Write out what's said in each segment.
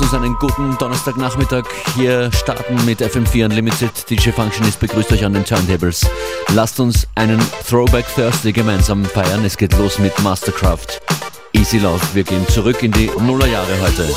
Lasst uns einen guten Donnerstagnachmittag hier starten mit FM4 Unlimited. DJ Functionist begrüßt euch an den Turntables. Lasst uns einen Throwback Thursday gemeinsam feiern. Es geht los mit Mastercraft. Easy Love. Wir gehen zurück in die Nullerjahre heute.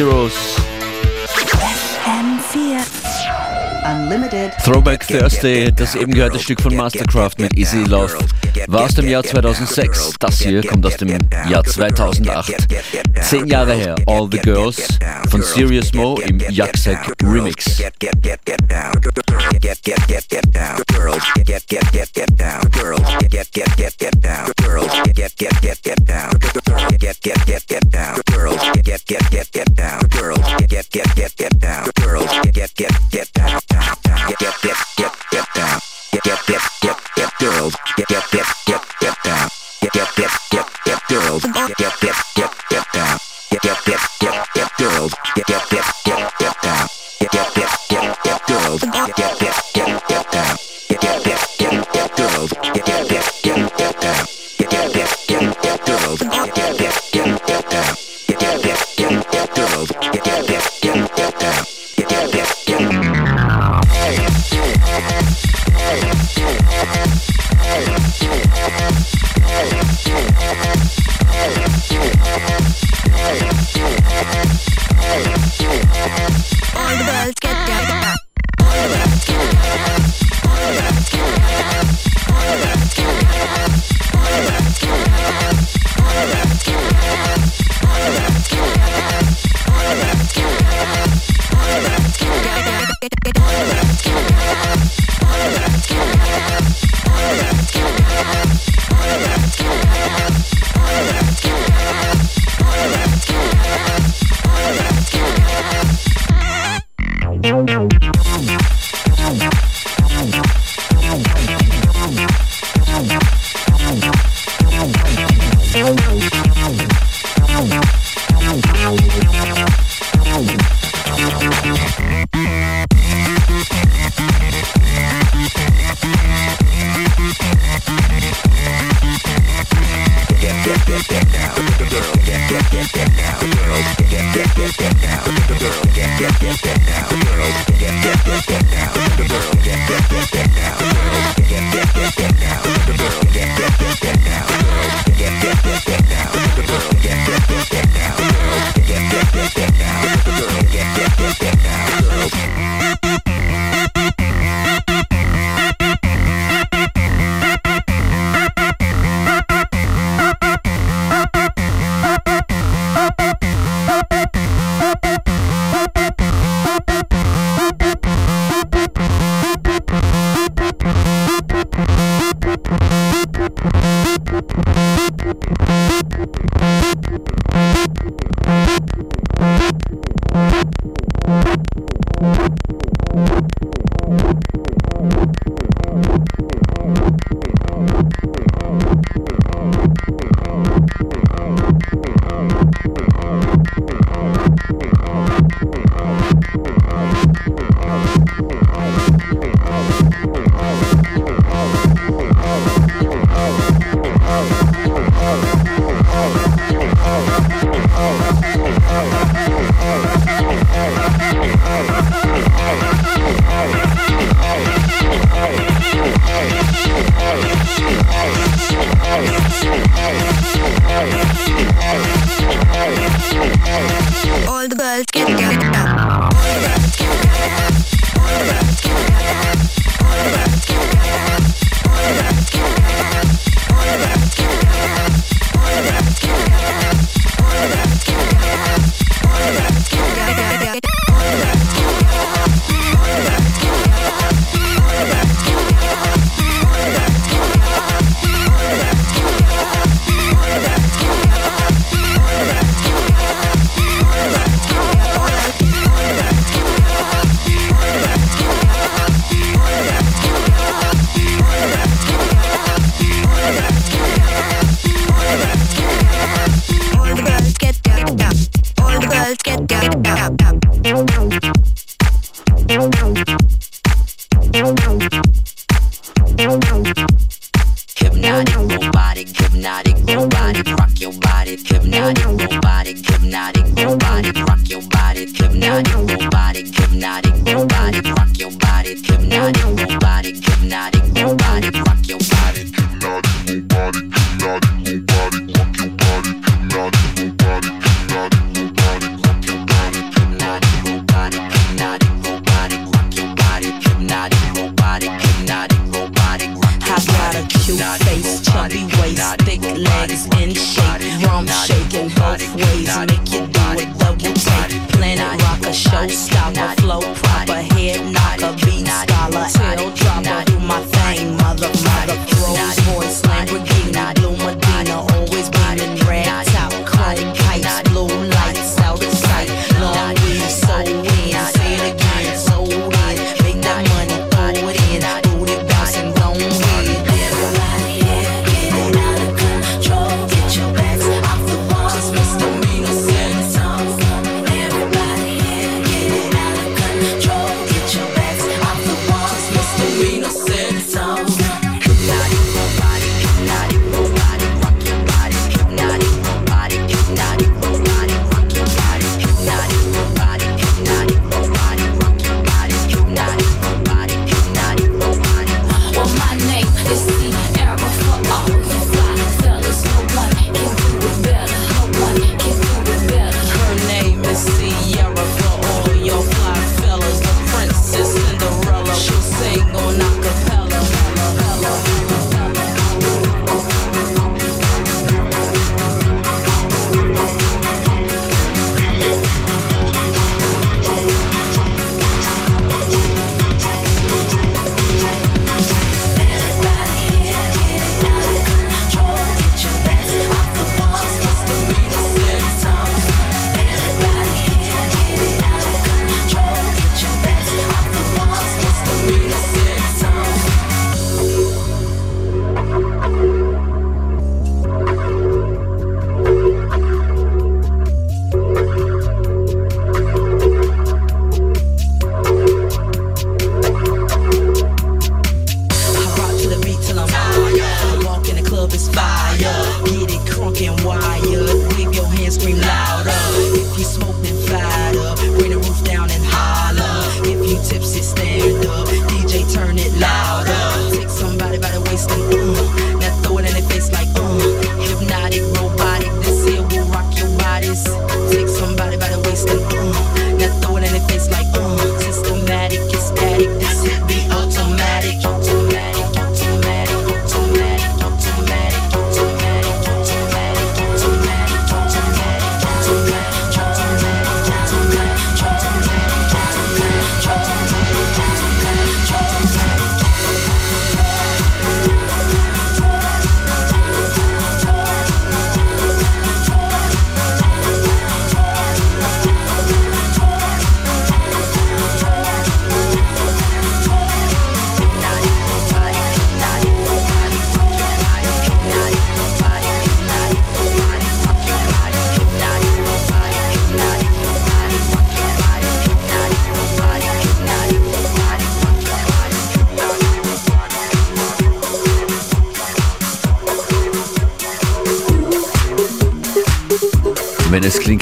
Zeros. Throwback Thursday, das eben gehörte Stück von Mastercraft mit Easy Love, war aus dem Jahr 2006. Das hier kommt aus dem Jahr 2008. Zehn Jahre her, All the Girls von Serious Mo im Jaksek Remix. get get get down, girl, get get get get down. yeah, yeah, yeah.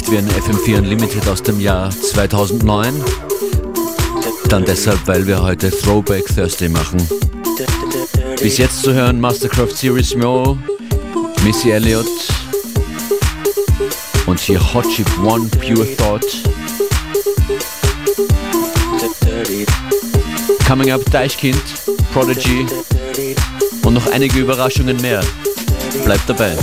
gespielt wie ein FM4 Unlimited aus dem Jahr 2009. Dann deshalb, weil wir heute Throwback Thursday machen. Bis jetzt zu hören Mastercraft Series Mo, Missy Elliott und hier Hot Chip One Pure Thought. Coming Up Deichkind, Prodigy und noch einige Überraschungen mehr. Bleibt dabei.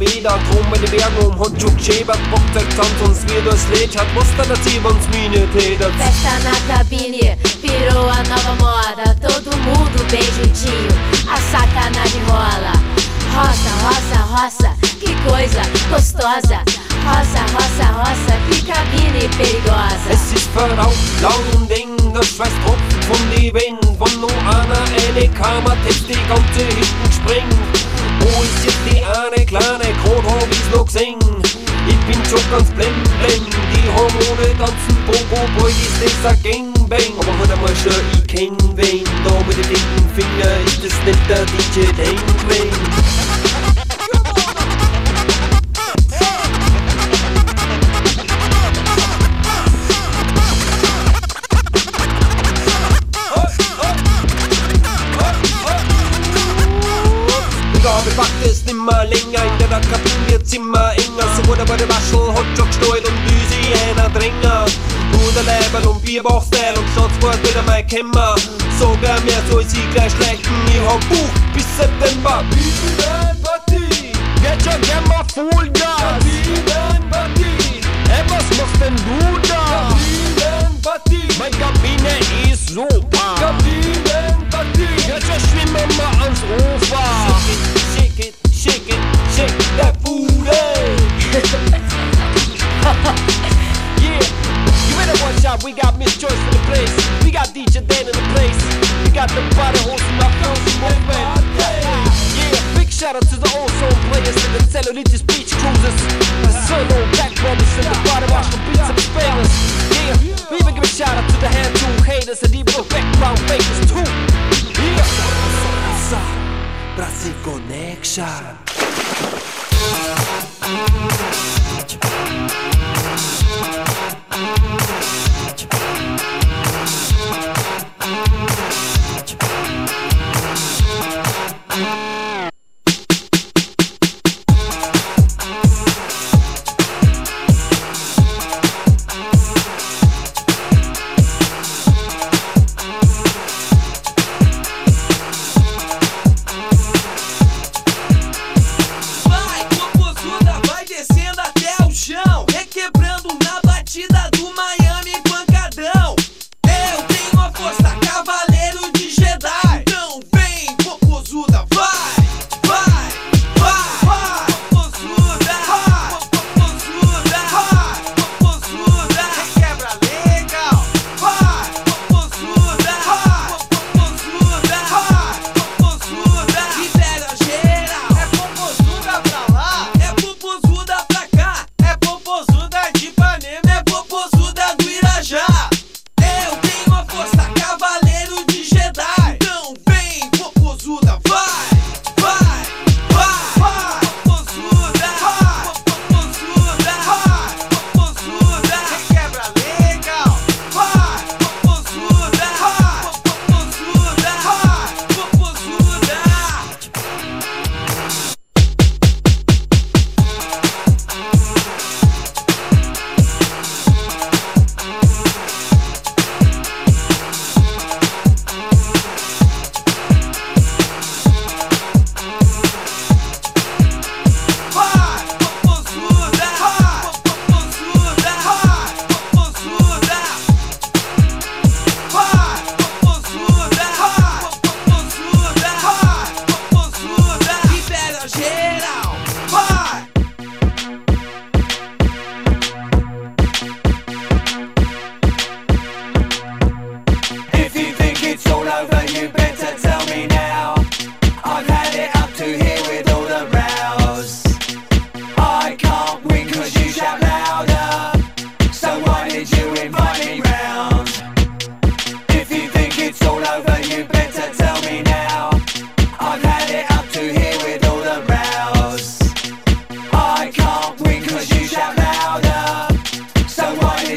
Wieder Drum mit den Bergen um hat schon geschäbert Bock zeigt Tanz uns wie das Lied hat dann erzählt uns meine Täter Festa na cabine, virou a nova moda. Todo mundo bem juntinho, a sacanagem rola. Roça, roça, roça, que coisa gostosa. Roça, roça, roça, que cabine perigosa. Es ist verraucht, laut und eng Der Schweiß tropft von die Wind Von nur einer eine Kammer Text die ganze hinten gesprengt Wo ist jetzt die eine kleine Grad hab ich's noch gesehen Ich bin schon ganz blend, blend Die Hormone tanzen Pogo Boy, ist das ein Gangbang. Aber heute mal schon, ich kenn wen. Da mit dem dicken Finger ist das nicht der DJ Dangman Packt es nimmer länger In der Kabine wird's immer enger. So wurde bei der Waschel Hotdog gestreut und Düsi einer Dränger. Bruder Leibel und Bierbauchstyle und Schnauzwort wieder mein Kämmer. Sogar mehr soll sie gleich schlechten Ich hab Buch bis September. Kabinenparty Jetzt schon gern mal Vollgas. Cellulitis beach cruisers. Solo back brothers and the body wash the beats spellers. Yeah, we even give a shout out to the hand tool haters and even the background fakers too. Yeah. Brazil Connection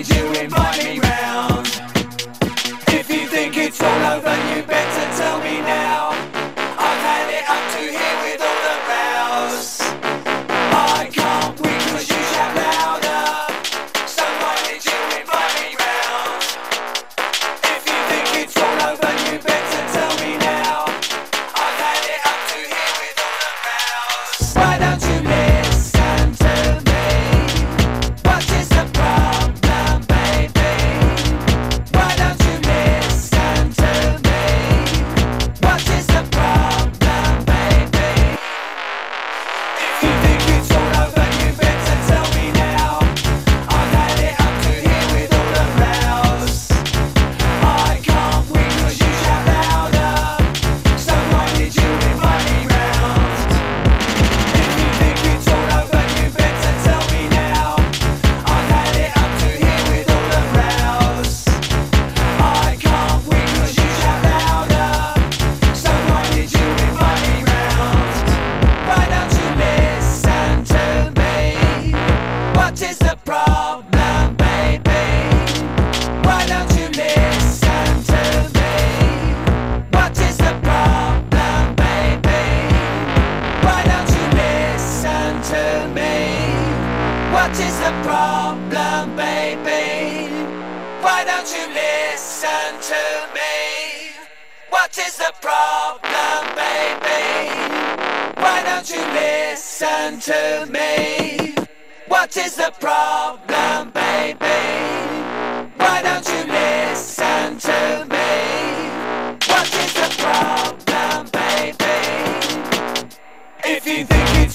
did you invite? to me. What is the problem, baby? Why don't you listen to me? What is the problem, baby? If you think it's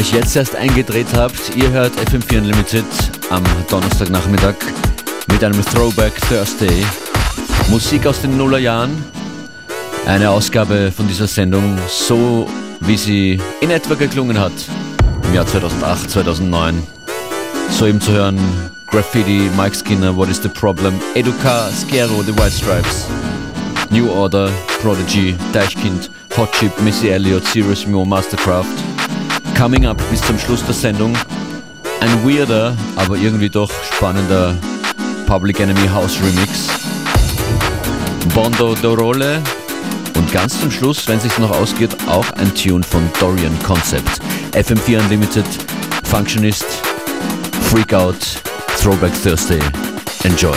euch jetzt erst eingedreht habt, ihr hört FM4 Unlimited am Donnerstagnachmittag mit einem Throwback Thursday. Musik aus den Nullerjahren. Eine Ausgabe von dieser Sendung, so wie sie in etwa geklungen hat im Jahr 2008, 2009. So eben zu hören, Graffiti, Mike Skinner, What is the Problem, Educa, Scaro, The White Stripes, New Order, Prodigy, Deichkind, Hot Chip, Missy Elliott, Serious Mo, Mastercraft. Coming Up bis zum Schluss der Sendung. Ein weirder, aber irgendwie doch spannender Public Enemy House Remix. Bondo Dorole und ganz zum Schluss, wenn es sich noch ausgeht, auch ein Tune von Dorian Concept. FM4 Unlimited, Functionist, Freakout, Throwback Thursday. Enjoy.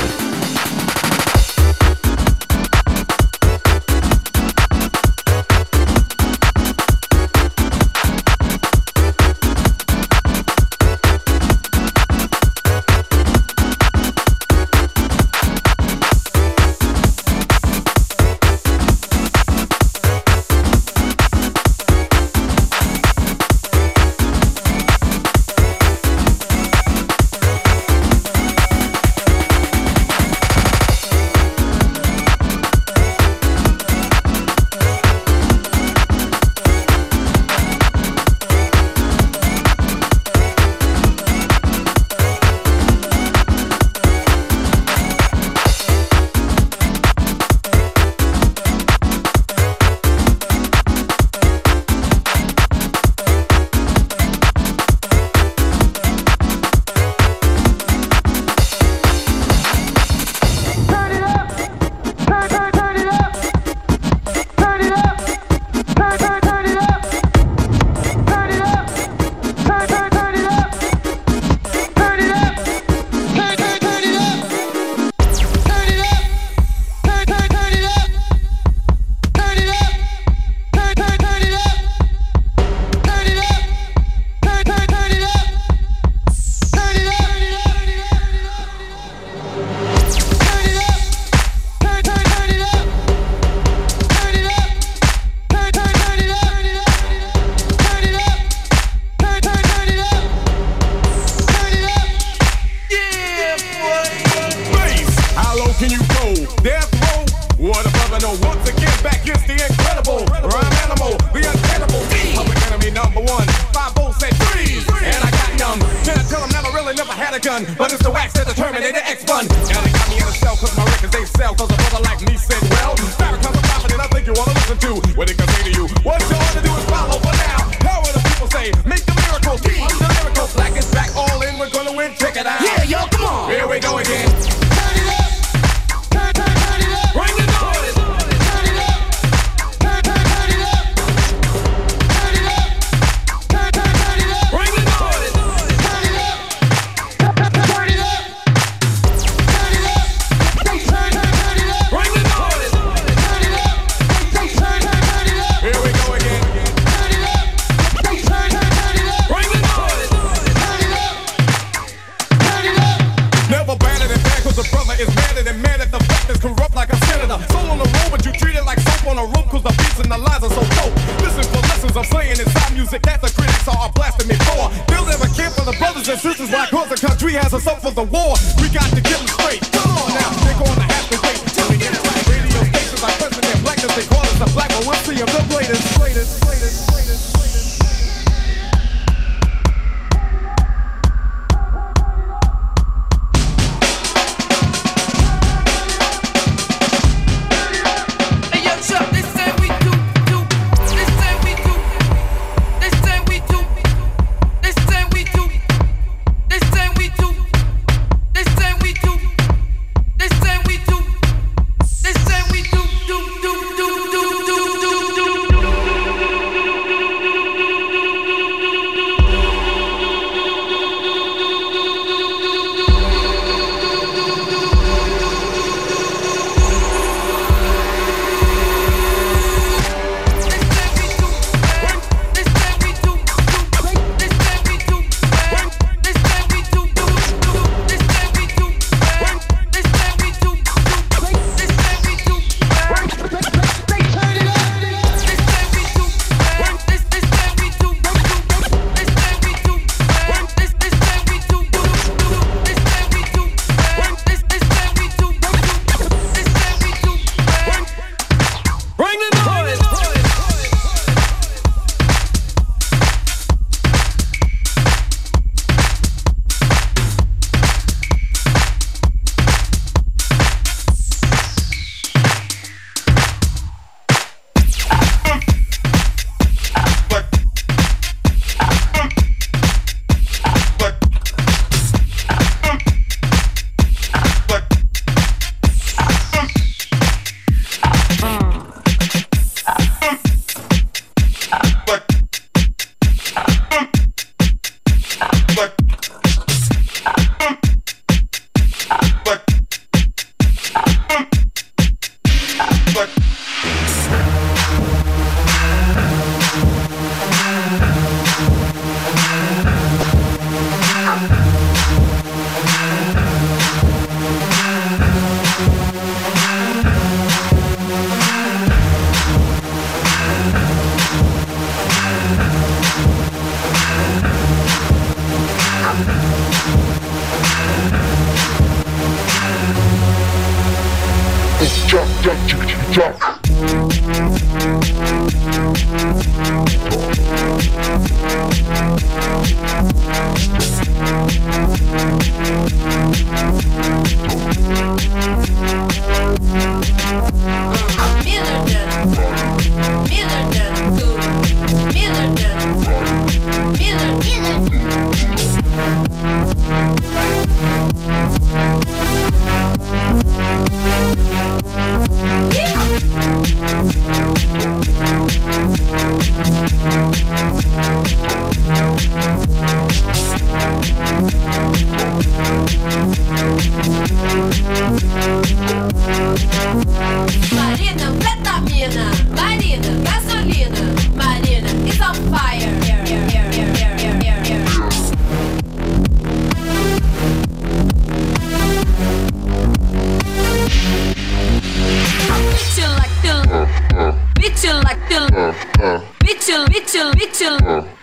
bitch, bitch,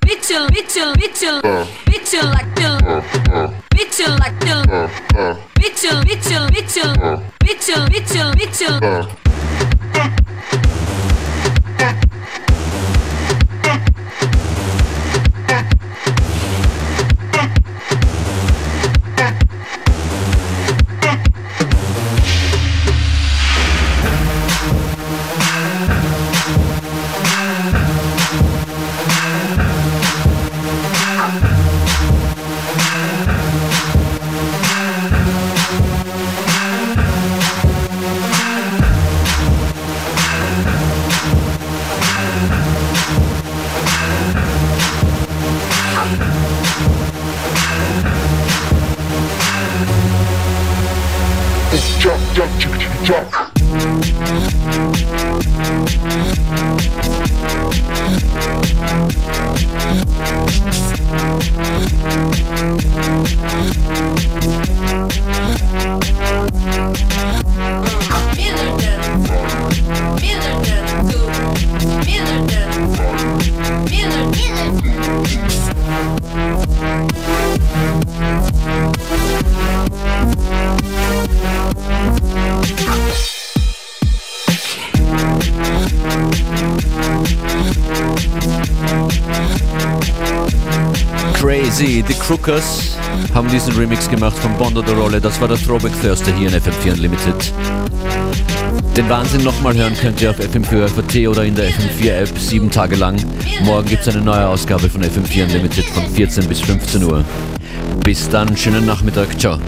bitch, bitch, bitch, bitch, like till, bitch, like till, bitch, bitch, bitch, bitch, bitch, bitch. Crookers haben diesen Remix gemacht von Bondo de Rolle. Das war der Throwback Thursday hier in FM4 Unlimited. Den Wahnsinn nochmal hören könnt ihr auf FM4 FAT oder in der FM4 App sieben Tage lang. Morgen gibt es eine neue Ausgabe von FM4 Unlimited von 14 bis 15 Uhr. Bis dann, schönen Nachmittag, ciao.